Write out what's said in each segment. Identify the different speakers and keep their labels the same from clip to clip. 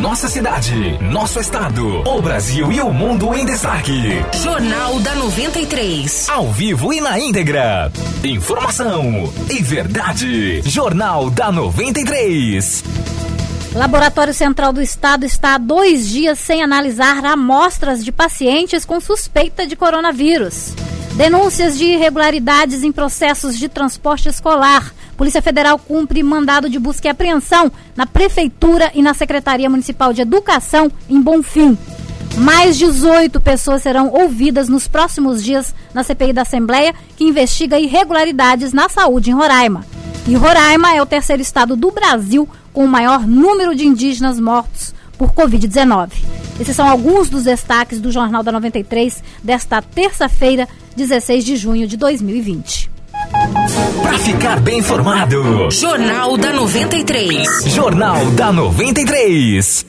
Speaker 1: Nossa cidade, nosso estado, o Brasil e o mundo em destaque.
Speaker 2: Jornal da 93.
Speaker 1: Ao vivo e na íntegra. Informação e verdade. Jornal da 93.
Speaker 3: Laboratório Central do Estado está há dois dias sem analisar amostras de pacientes com suspeita de coronavírus. Denúncias de irregularidades em processos de transporte escolar. Polícia Federal cumpre mandado de busca e apreensão na Prefeitura e na Secretaria Municipal de Educação em Bonfim. Mais 18 pessoas serão ouvidas nos próximos dias na CPI da Assembleia, que investiga irregularidades na saúde em Roraima. E Roraima é o terceiro estado do Brasil com o maior número de indígenas mortos por Covid-19. Esses são alguns dos destaques do Jornal da 93 desta terça-feira, 16 de junho de 2020.
Speaker 1: Para ficar bem informado,
Speaker 2: Jornal da 93.
Speaker 1: Jornal da 93.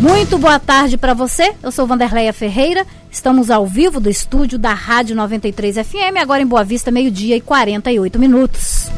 Speaker 3: Muito boa tarde para você. Eu sou Vanderleia Ferreira. Estamos ao vivo do estúdio da Rádio 93 FM, agora em Boa Vista, meio-dia e 48 minutos.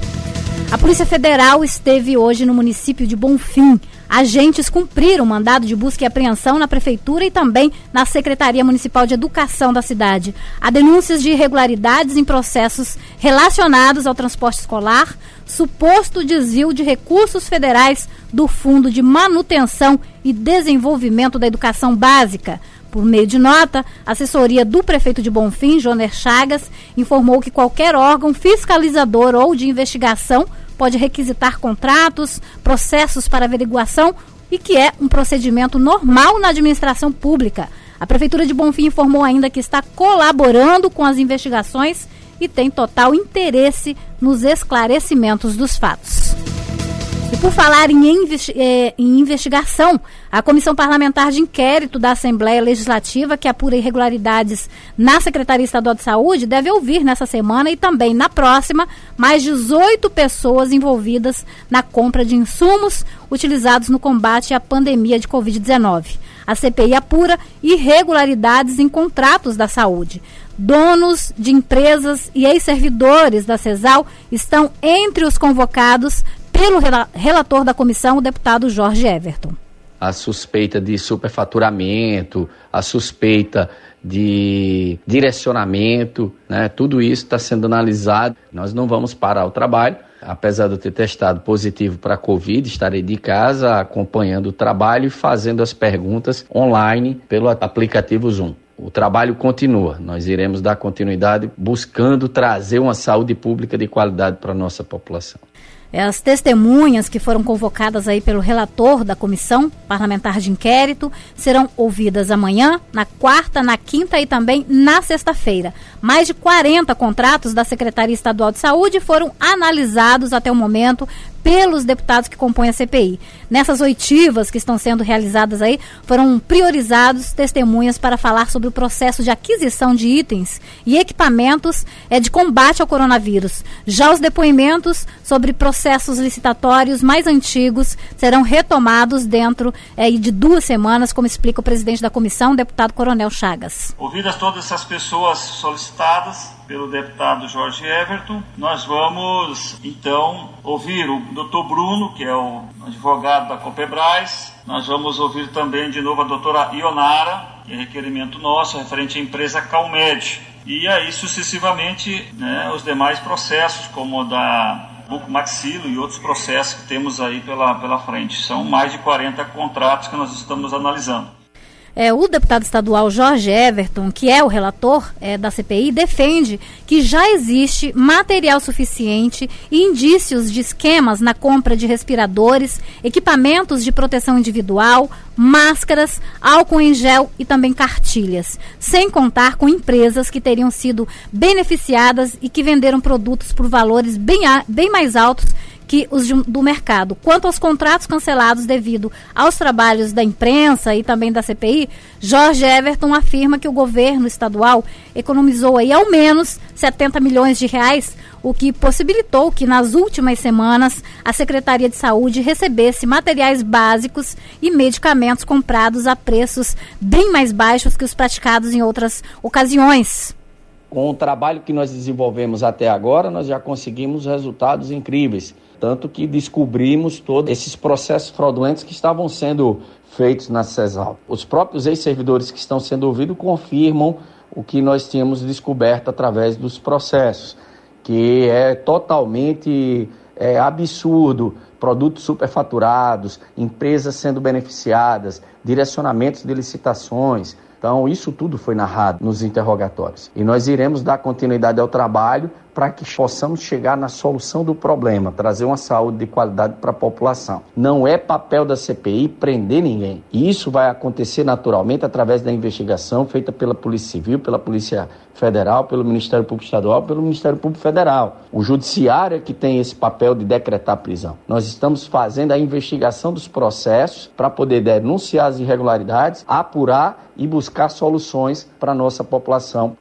Speaker 3: A Polícia Federal esteve hoje no município de Bonfim. Agentes cumpriram o mandado de busca e apreensão na Prefeitura e também na Secretaria Municipal de Educação da cidade. Há denúncias de irregularidades em processos relacionados ao transporte escolar, suposto desvio de recursos federais do Fundo de Manutenção e Desenvolvimento da Educação Básica. Por meio de nota, a assessoria do prefeito de Bonfim, Joner Chagas, informou que qualquer órgão fiscalizador ou de investigação pode requisitar contratos, processos para averiguação e que é um procedimento normal na administração pública. A prefeitura de Bonfim informou ainda que está colaborando com as investigações e tem total interesse nos esclarecimentos dos fatos. E por falar em, investi eh, em, investigação, a Comissão Parlamentar de Inquérito da Assembleia Legislativa, que apura irregularidades na Secretaria Estadual de Saúde, deve ouvir nessa semana e também na próxima mais 18 pessoas envolvidas na compra de insumos utilizados no combate à pandemia de Covid-19. A CPI apura irregularidades em contratos da saúde. Donos de empresas e ex-servidores da CESAL estão entre os convocados pelo relator da comissão, o deputado Jorge Everton.
Speaker 4: A suspeita de superfaturamento, a suspeita de direcionamento, né, tudo isso está sendo analisado. Nós não vamos parar o trabalho. Apesar de eu ter testado positivo para a Covid, estarei de casa acompanhando o trabalho e fazendo as perguntas online pelo aplicativo Zoom. O trabalho continua. Nós iremos dar continuidade buscando trazer uma saúde pública de qualidade para a nossa população.
Speaker 3: É, as testemunhas que foram convocadas aí pelo relator da comissão parlamentar de inquérito serão ouvidas amanhã, na quarta, na quinta e também na sexta-feira. Mais de 40 contratos da Secretaria Estadual de Saúde foram analisados até o momento pelos deputados que compõem a CPI. Nessas oitivas que estão sendo realizadas aí, foram priorizados testemunhas para falar sobre o processo de aquisição de itens e equipamentos é, de combate ao coronavírus. Já os depoimentos sobre processos licitatórios mais antigos serão retomados dentro é, de duas semanas, como explica o presidente da comissão, deputado Coronel Chagas.
Speaker 5: Ouvidas todas essas pessoas solicitadas, pelo deputado Jorge Everton. Nós vamos então ouvir o Dr. Bruno, que é o advogado da Copebras. Nós vamos ouvir também de novo a doutora Ionara, que é requerimento nosso, referente à empresa Calmed. E aí, sucessivamente, né, os demais processos, como o da Bucomaxilo e outros processos que temos aí pela, pela frente. São mais de 40 contratos que nós estamos analisando.
Speaker 3: É, o deputado estadual Jorge Everton, que é o relator é, da CPI, defende que já existe material suficiente e indícios de esquemas na compra de respiradores, equipamentos de proteção individual, máscaras, álcool em gel e também cartilhas, sem contar com empresas que teriam sido beneficiadas e que venderam produtos por valores bem, bem mais altos que os do mercado. Quanto aos contratos cancelados devido aos trabalhos da imprensa e também da CPI, Jorge Everton afirma que o governo estadual economizou aí ao menos 70 milhões de reais, o que possibilitou que nas últimas semanas a Secretaria de Saúde recebesse materiais básicos e medicamentos comprados a preços bem mais baixos que os praticados em outras ocasiões.
Speaker 4: Com o trabalho que nós desenvolvemos até agora, nós já conseguimos resultados incríveis Tanto que descobrimos todos esses processos fraudulentos que estavam sendo feitos na CESAL. Os próprios ex-servidores que estão sendo ouvidos confirmam o que nós tínhamos descoberto através dos processos, que é totalmente é, absurdo produtos superfaturados, empresas sendo beneficiadas, direcionamentos de licitações, então, isso tudo foi narrado nos interrogatórios. E nós iremos dar continuidade ao trabalho para que possamos chegar na solução do problema, trazer uma saúde de qualidade para a população. Não é papel da CPI prender ninguém. E isso vai acontecer naturalmente através da investigação feita pela Polícia Civil, pela Polícia Federal, pelo Ministério Público Estadual, pelo Ministério Público Federal. O Judiciário é que tem esse papel de decretar prisão. Nós estamos fazendo a investigação dos processos para poder denunciar as irregularidades, apurar e buscar soluções para a nossa população.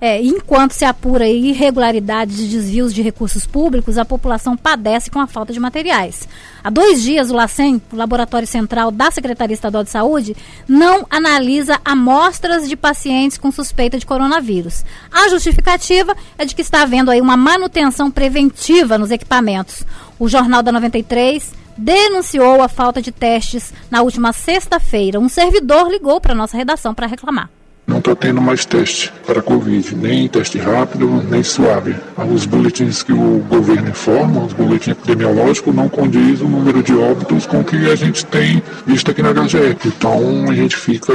Speaker 3: É, enquanto se apura irregularidades de desvios de recursos públicos, a população padece com a falta de materiais. Há dois dias, o LACEN, o Laboratório Central da Secretaria Estadual de Saúde, não analisa amostras de pacientes com suspeita de coronavírus. A justificativa é de que está havendo aí uma manutenção preventiva nos equipamentos. O Jornal da 93 denunciou a falta de testes na última sexta-feira. Um servidor ligou para a nossa redação para reclamar
Speaker 6: não está tendo mais teste para Covid, nem teste rápido, nem suave. Os boletins que o governo informa, os boletins epidemiológicos, não condiz o número de óbitos com o que a gente tem visto aqui na HGE. Então a gente fica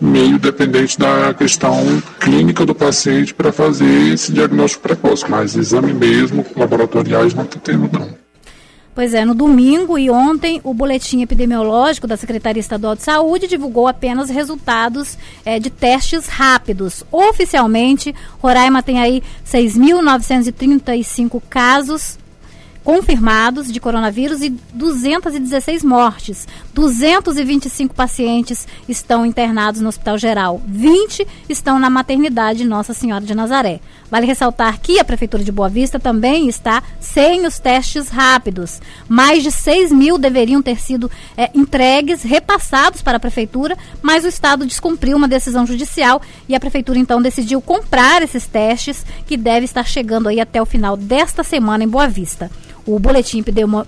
Speaker 6: meio dependente da questão clínica do paciente para fazer esse diagnóstico precoce, mas exame mesmo, laboratoriais, não está tendo não.
Speaker 3: Pois é, no domingo e ontem, o boletim epidemiológico da Secretaria Estadual de Saúde divulgou apenas resultados é, de testes rápidos. Oficialmente, Roraima tem aí 6.935 casos confirmados de coronavírus e 216 mortes. 225 pacientes estão internados no Hospital Geral. 20 estão na maternidade Nossa Senhora de Nazaré. Vale ressaltar que a Prefeitura de Boa Vista também está sem os testes rápidos. Mais de 6 mil deveriam ter sido é, entregues, repassados para a Prefeitura, mas o Estado descumpriu uma decisão judicial e a Prefeitura então decidiu comprar esses testes, que deve estar chegando aí até o final desta semana em Boa Vista. O boletim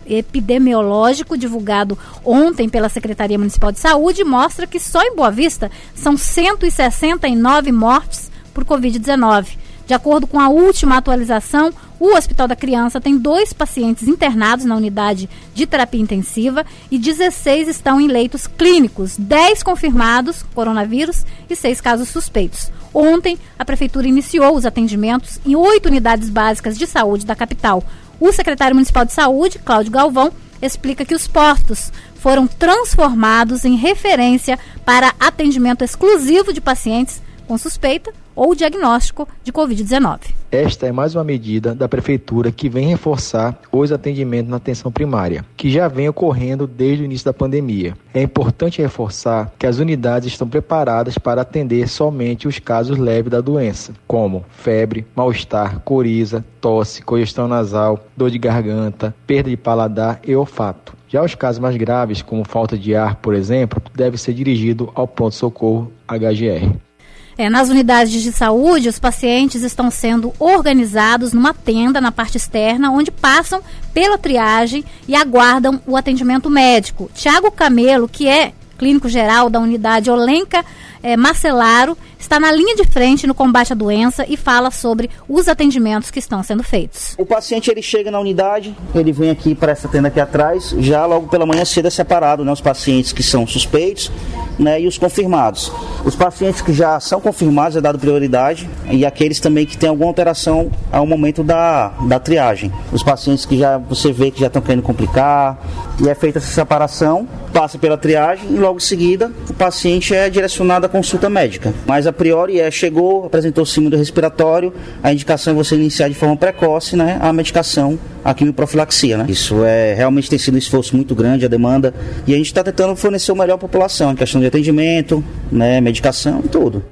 Speaker 3: epidemiológico divulgado ontem pela Secretaria Municipal de Saúde mostra que só em Boa Vista são 169 mortes por Covid-19. De acordo com a última atualização, o Hospital da Criança tem dois pacientes internados na unidade de terapia intensiva e 16 estão em leitos clínicos, 10 confirmados coronavírus e 6 casos suspeitos. Ontem, a Prefeitura iniciou os atendimentos em oito unidades básicas de saúde da capital. O secretário municipal de saúde, Cláudio Galvão, explica que os postos foram transformados em referência para atendimento exclusivo de pacientes com suspeita ou diagnóstico de Covid-19.
Speaker 7: Esta é mais uma medida da Prefeitura que vem reforçar os atendimentos na atenção primária, que já vem ocorrendo desde o início da pandemia. É importante reforçar que as unidades estão preparadas para atender somente os casos leves da doença, como febre, mal-estar, coriza, tosse, congestão nasal, dor de garganta, perda de paladar e olfato. Já os casos mais graves, como falta de ar, por exemplo, deve ser dirigido ao pronto-socorro HGR.
Speaker 3: É, nas unidades de saúde, os pacientes estão sendo organizados numa tenda na parte externa, onde passam pela triagem e aguardam o atendimento médico. Tiago Camelo, que é clínico geral da unidade Olenca é, Marcelaro, está na linha de frente no combate à doença e fala sobre os atendimentos que estão sendo feitos.
Speaker 8: O paciente ele chega na unidade, ele vem aqui para essa tenda aqui atrás, já logo pela manhã cedo é separado né, os pacientes que são suspeitos né, e os confirmados. Os pacientes que já são confirmados é dado prioridade e aqueles também que têm alguma alteração ao momento da, da triagem. Os pacientes que já você vê que já estão querendo complicar e é feita essa separação, passa pela triagem e logo em seguida o paciente é direcionado à consulta médica. Mas a priori é chegou, apresentou síndrome respiratório, a indicação é você iniciar de forma precoce, né, a medicação, a quimioprofilaxia, né? Isso é realmente tem sido um esforço muito grande a demanda e a gente está tentando fornecer o melhor à população em questão de atendimento, né, medicação e tudo.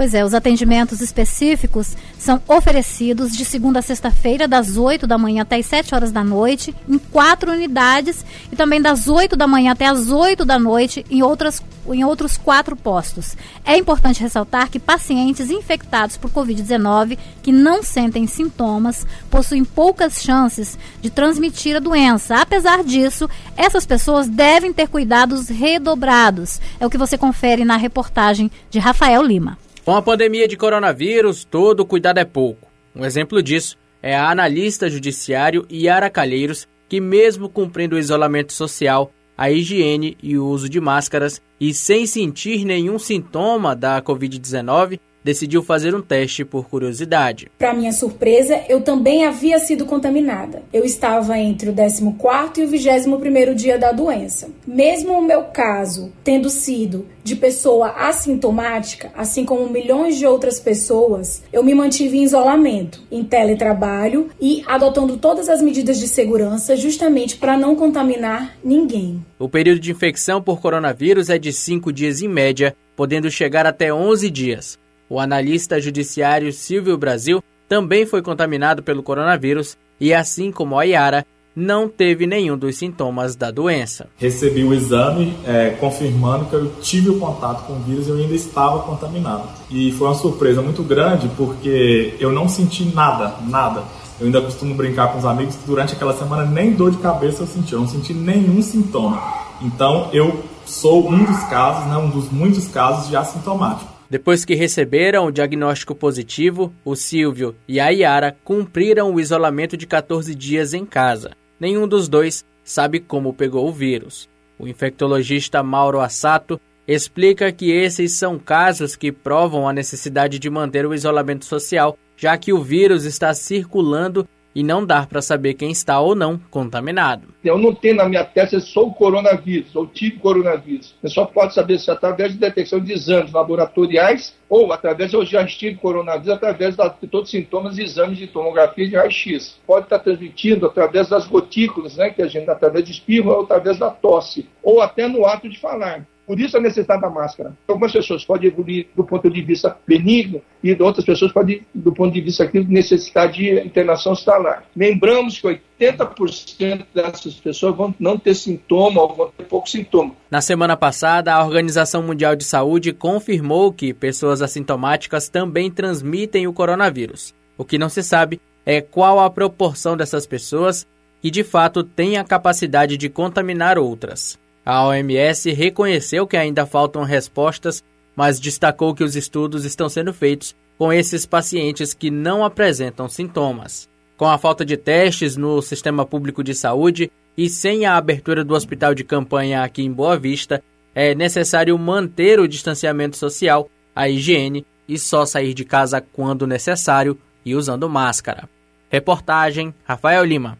Speaker 3: Pois é, os atendimentos específicos são oferecidos de segunda a sexta-feira, das 8 da manhã até as 7 horas da noite, em quatro unidades, e também das 8 da manhã até as 8 da noite em, outras, em outros quatro postos. É importante ressaltar que pacientes infectados por Covid-19 que não sentem sintomas possuem poucas chances de transmitir a doença. Apesar disso, essas pessoas devem ter cuidados redobrados. É o que você confere na reportagem de Rafael Lima.
Speaker 9: Com a pandemia de coronavírus, todo cuidado é pouco. Um exemplo disso é a analista judiciário Yara Calheiros, que, mesmo cumprindo o isolamento social, a higiene e o uso de máscaras e sem sentir nenhum sintoma da Covid-19, decidiu fazer um teste por curiosidade.
Speaker 10: Para minha surpresa, eu também havia sido contaminada. Eu estava entre o 14º e o 21º dia da doença. Mesmo o meu caso tendo sido de pessoa assintomática, assim como milhões de outras pessoas, eu me mantive em isolamento, em teletrabalho e adotando todas as medidas de segurança justamente para não contaminar ninguém.
Speaker 9: O período de infecção por coronavírus é de 5 dias em média, podendo chegar até 11 dias. O analista judiciário Silvio Brasil também foi contaminado pelo coronavírus e, assim como a Yara, não teve nenhum dos sintomas da doença.
Speaker 11: Recebi o exame é, confirmando que eu tive o contato com o vírus e eu ainda estava contaminado. E foi uma surpresa muito grande porque eu não senti nada, nada. Eu ainda costumo brincar com os amigos que durante aquela semana nem dor de cabeça eu senti, eu não senti nenhum sintoma. Então eu sou um dos casos, né, um dos muitos casos de assintomático.
Speaker 9: Depois que receberam o diagnóstico positivo, o Silvio e a Yara cumpriram o isolamento de 14 dias em casa. Nenhum dos dois sabe como pegou o vírus. O infectologista Mauro Assato explica que esses são casos que provam a necessidade de manter o isolamento social, já que o vírus está circulando e não dar para saber quem está ou não contaminado.
Speaker 12: Eu não tenho na minha testa se sou coronavírus ou tive coronavírus. Eu só pode saber se através de detecção de exames laboratoriais ou através de eu já coronavírus, através de todos os sintomas e exames de tomografia de raio-x. Pode estar transmitindo através das gotículas, né, que a gente através de espirro ou através da tosse, ou até no ato de falar. Por isso a necessidade da máscara. Algumas pessoas podem evoluir do ponto de vista benigno e outras pessoas podem, do ponto de vista aqui, necessitar de internação hospitalar. Lembramos que 80% dessas pessoas vão não ter sintoma ou vão ter pouco sintoma.
Speaker 9: Na semana passada, a Organização Mundial de Saúde confirmou que pessoas assintomáticas também transmitem o coronavírus. O que não se sabe é qual a proporção dessas pessoas que de fato têm a capacidade de contaminar outras. A OMS reconheceu que ainda faltam respostas, mas destacou que os estudos estão sendo feitos com esses pacientes que não apresentam sintomas. Com a falta de testes no sistema público de saúde e sem a abertura do hospital de campanha aqui em Boa Vista, é necessário manter o distanciamento social, a higiene e só sair de casa quando necessário e usando máscara. Reportagem Rafael Lima.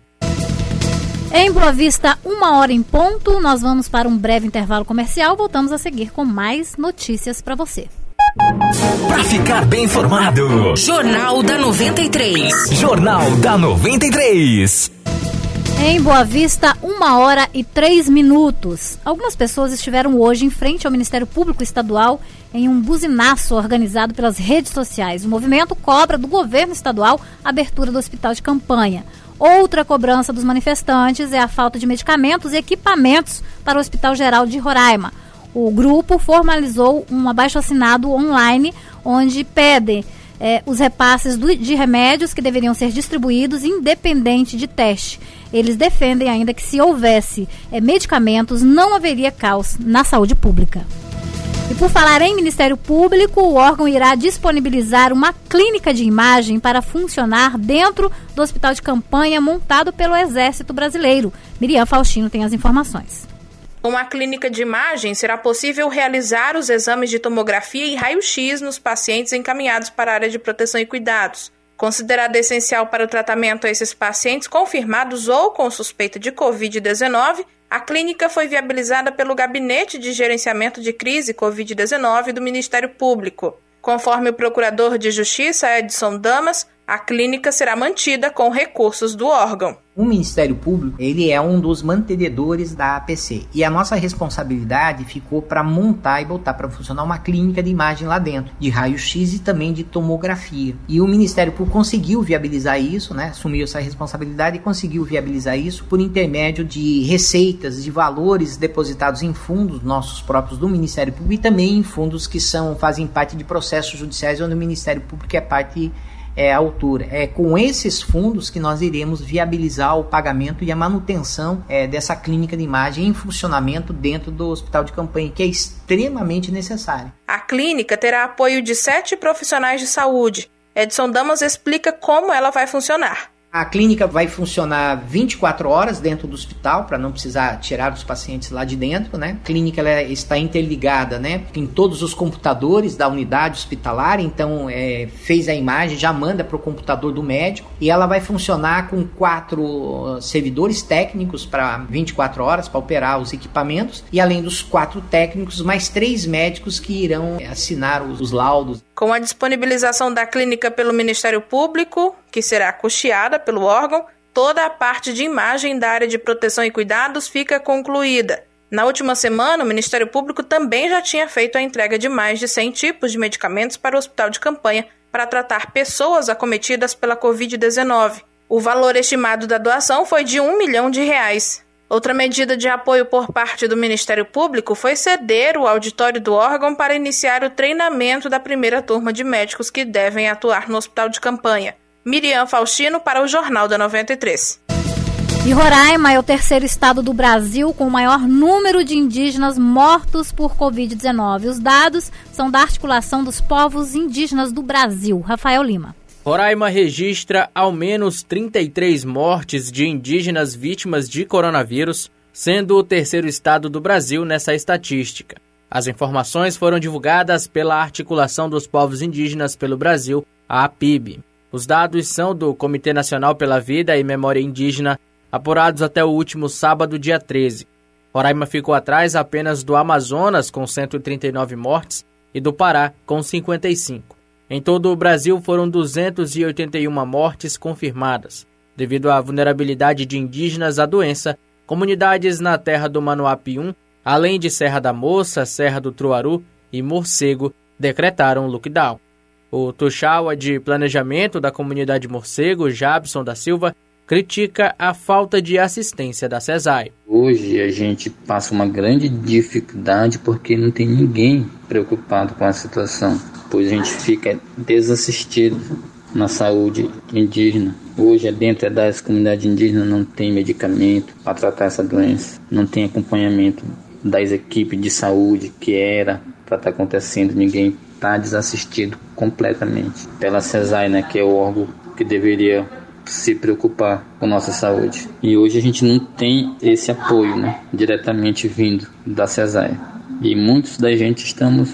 Speaker 3: Em Boa Vista, uma hora em ponto, nós vamos para um breve intervalo comercial. Voltamos a seguir com mais notícias para você.
Speaker 1: Para ficar bem informado,
Speaker 2: Jornal da 93.
Speaker 1: Jornal da 93.
Speaker 3: Em Boa Vista, uma hora e três minutos. Algumas pessoas estiveram hoje em frente ao Ministério Público Estadual em um buzinaço organizado pelas redes sociais. O movimento cobra do governo estadual a abertura do hospital de campanha. Outra cobrança dos manifestantes é a falta de medicamentos e equipamentos para o Hospital Geral de Roraima. O grupo formalizou um abaixo-assinado online onde pede é, os repasses do, de remédios que deveriam ser distribuídos independente de teste. Eles defendem ainda que se houvesse é, medicamentos, não haveria caos na saúde pública. E por falar em Ministério Público, o órgão irá disponibilizar uma clínica de imagem para funcionar dentro do hospital de campanha montado pelo Exército Brasileiro. Miriam Faustino tem as informações.
Speaker 13: Com a clínica de imagem, será possível realizar os exames de tomografia e raio-x nos pacientes encaminhados para a área de proteção e cuidados. Considerada essencial para o tratamento a esses pacientes confirmados ou com suspeita de Covid-19, a clínica foi viabilizada pelo Gabinete de Gerenciamento de Crise Covid-19 do Ministério Público. Conforme o Procurador de Justiça Edson Damas, A clínica será mantida com recursos do órgão.
Speaker 14: O Ministério Público, ele é um dos mantenedores da APC e a nossa responsabilidade ficou para montar e botar para funcionar uma clínica de imagem lá dentro, de raio-x e também de tomografia. E o Ministério Público conseguiu viabilizar isso, né? Assumiu essa responsabilidade e conseguiu viabilizar isso por intermédio de receitas, de valores depositados em fundos nossos próprios do Ministério Público e também em fundos que são fazem parte de processos judiciais onde o Ministério Público é parte é, altura. É com esses fundos que nós iremos viabilizar o pagamento e a manutenção é, dessa clínica de imagem em funcionamento dentro do hospital de campanha, que é extremamente necessário.
Speaker 13: A clínica terá apoio de sete profissionais de saúde. Edson Damas explica como ela vai funcionar.
Speaker 14: A clínica vai funcionar 24 horas dentro do hospital para não precisar tirar os pacientes lá de dentro, né? A clínica ela está interligada, né, em todos os computadores da unidade hospitalar, então é, fez a imagem, já manda para o computador do médico e ela vai funcionar com quatro servidores técnicos para 24 horas para operar os equipamentos e além dos quatro técnicos, mais três médicos que irão assinar os laudos.
Speaker 13: Com a disponibilização da clínica pelo Ministério Público, que será custeada pelo órgão, toda a parte de imagem da área de proteção e cuidados fica concluída. Na última semana, o Ministério Público também já tinha feito a entrega de mais de 100 tipos de medicamentos para o hospital de campanha para tratar pessoas acometidas pela Covid-19. O valor estimado da doação foi de um milhão de reais. Outra medida de apoio por parte do Ministério Público foi ceder o auditório do órgão para iniciar o treinamento da primeira turma de médicos que devem atuar no hospital de campanha. Miriam Faustino para o Jornal da 93.
Speaker 3: E Roraima é o terceiro estado do Brasil com o maior número de indígenas mortos por Covid-19. Os dados são da articulação dos povos indígenas do Brasil. Rafael Lima.
Speaker 9: Roraima registra ao menos 33 mortes de indígenas vítimas de coronavírus, sendo o terceiro estado do Brasil nessa estatística. As informações foram divulgadas pela Articulação dos Povos Indígenas pelo Brasil, a APIB. Os dados são do Comitê Nacional pela Vida e Memória Indígena, apurados até o último sábado, dia 13. Roraima ficou atrás apenas do Amazonas, com 139 mortes, e do Pará, com 55. Em todo o Brasil foram 281 mortes confirmadas. Devido à vulnerabilidade de indígenas à doença, comunidades na terra do Manuapi 1, além de Serra da Moça, Serra do Truaru e Morcego, decretaram lockdown. O Tuxaua de Planejamento da Comunidade Morcego, Jabson da Silva, critica a falta de assistência da CESAI.
Speaker 4: Hoje a gente passa uma grande dificuldade porque não tem ninguém preocupado com a situação, pois a gente fica desassistido na saúde indígena. Hoje, dentro das comunidades indígenas, não tem medicamento para tratar essa doença, não tem acompanhamento das equipes de saúde que era para estar tá acontecendo, ninguém está desassistido completamente pela CESAI, né, que é o órgão que deveria se preocupar com nossa saúde. E hoje a gente não tem esse apoio, né, diretamente vindo da CESAI. E muitos da gente estamos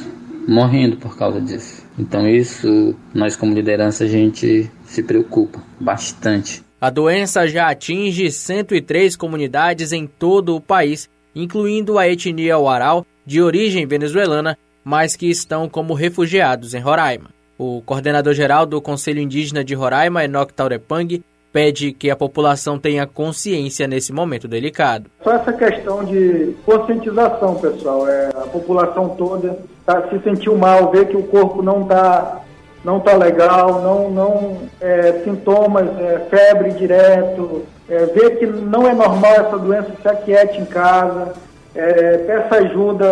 Speaker 4: morrendo por causa disso. Então isso, nós como liderança, a gente se preocupa bastante.
Speaker 9: A doença já atinge 103 comunidades em todo o país, incluindo a etnia Waral, de origem venezuelana, mas que estão como refugiados em Roraima. O coordenador-geral do Conselho Indígena de Roraima, Enoch Taurepang, pede que a população tenha consciência nesse momento delicado.
Speaker 15: Só essa questão de conscientização, pessoal. É, a população toda tá, se sentiu mal, ver que o corpo não está não tá legal, não, não é, sintomas, é, febre direto, é, ver que não é normal essa doença, se aquiete em casa, é, peça ajuda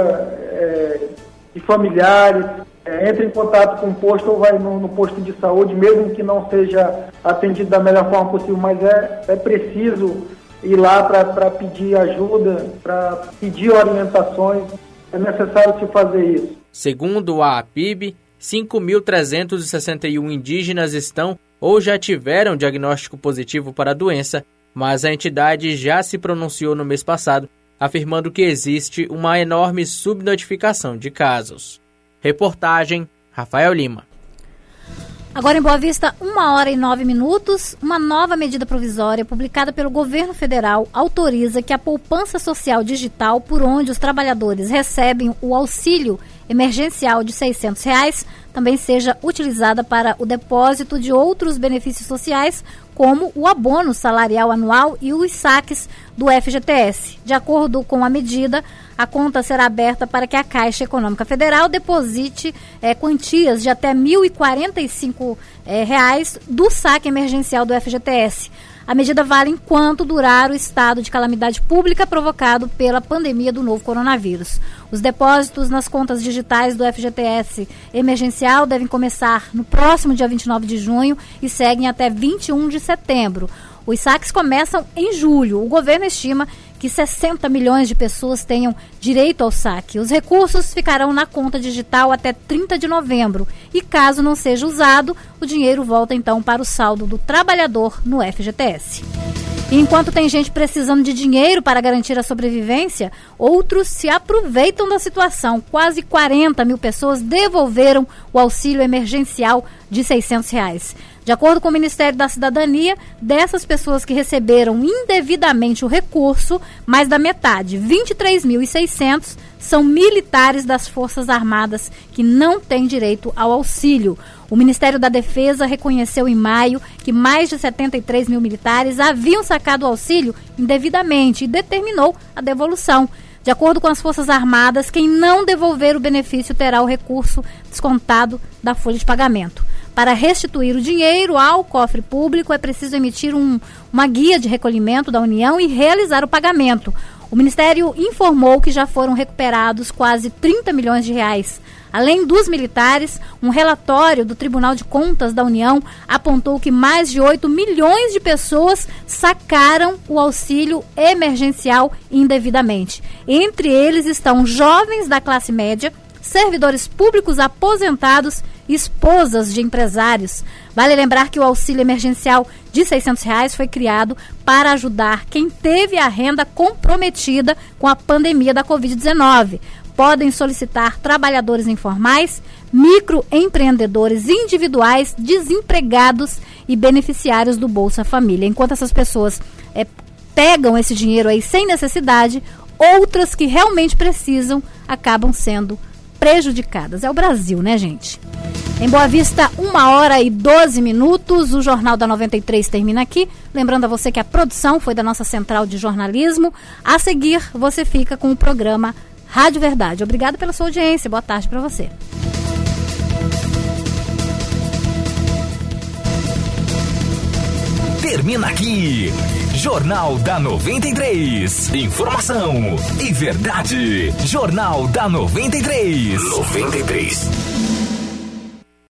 Speaker 15: é, de familiares, é, entre em contato com o posto ou vai no, no, posto de saúde, mesmo que não seja atendido da melhor forma possível, mas é, é preciso ir lá para pedir ajuda, para pedir orientações, é necessário se fazer isso.
Speaker 9: Segundo a APIB, 5.361 indígenas estão ou já tiveram diagnóstico positivo para a doença, mas a entidade já se pronunciou no mês passado afirmando que existe uma enorme subnotificação de casos. Reportagem Rafael Lima.
Speaker 3: Agora em Boa Vista, uma hora e nove minutos, uma nova medida provisória publicada pelo governo federal autoriza que a poupança social digital, por onde os trabalhadores recebem o auxílio emergencial de 600 reais, também seja utilizada para o depósito de outros benefícios sociais, como o abono salarial anual e os saques do FGTS. De acordo com a medida, a conta será aberta para que a Caixa Econômica Federal deposite é, quantias de até R$ 1.045 é, reais do saque emergencial do FGTS. A medida vale enquanto durar o estado de calamidade pública provocado pela pandemia do novo coronavírus. Os depósitos nas contas digitais do FGTS emergencial devem começar no próximo dia 29 de junho e seguem até 21 de setembro. Os saques começam em julho. O governo estima que 60 milhões de pessoas tenham direito ao saque. Os recursos ficarão na conta digital até 30 de novembro e, caso não seja usado, o dinheiro volta então para o saldo do trabalhador no FGTS. Enquanto tem gente precisando de dinheiro para garantir a sobrevivência, outros se aproveitam da situação. Quase 40 mil pessoas devolveram o auxílio emergencial de 600 reais. De acordo com o Ministério da Cidadania, dessas pessoas que receberam indevidamente o recurso, mais da metade, 23.600, são militares das Forças Armadas que não têm direito ao auxílio. O Ministério da Defesa reconheceu em maio que mais de 73 mil militares haviam sacado o auxílio indevidamente e determinou a devolução. De acordo com as Forças Armadas, quem não devolver o benefício terá o recurso descontado da folha de pagamento. Para restituir o dinheiro ao cofre público, é preciso emitir um, uma guia de recolhimento da União e realizar o pagamento. O Ministério informou que já foram recuperados quase 30 milhões de reais. Além dos militares, um relatório do Tribunal de Contas da União apontou que mais de 8 milhões de pessoas sacaram o auxílio emergencial indevidamente. Entre eles estão jovens da classe média, servidores públicos aposentados esposas de empresários. Vale lembrar que o auxílio emergencial de 600 reais foi criado para ajudar quem teve a renda comprometida com a pandemia da Covid-19. Podem solicitar trabalhadores informais, microempreendedores individuais, desempregados e beneficiários do Bolsa Família. Enquanto essas pessoas é, pegam esse dinheiro aí sem necessidade, outras que realmente precisam acabam sendo prejudicadas. É o Brasil, né, gente? Em Boa Vista, uma hora e 12 minutos. O Jornal da 93 termina aqui. Lembrando a você que a produção foi da nossa central de jornalismo. A seguir, você fica com o programa Rádio Verdade. Obrigada pela sua audiência. Boa tarde para você.
Speaker 1: Termina aqui. Jornal da 93. Informação e verdade. Jornal da 93. 93.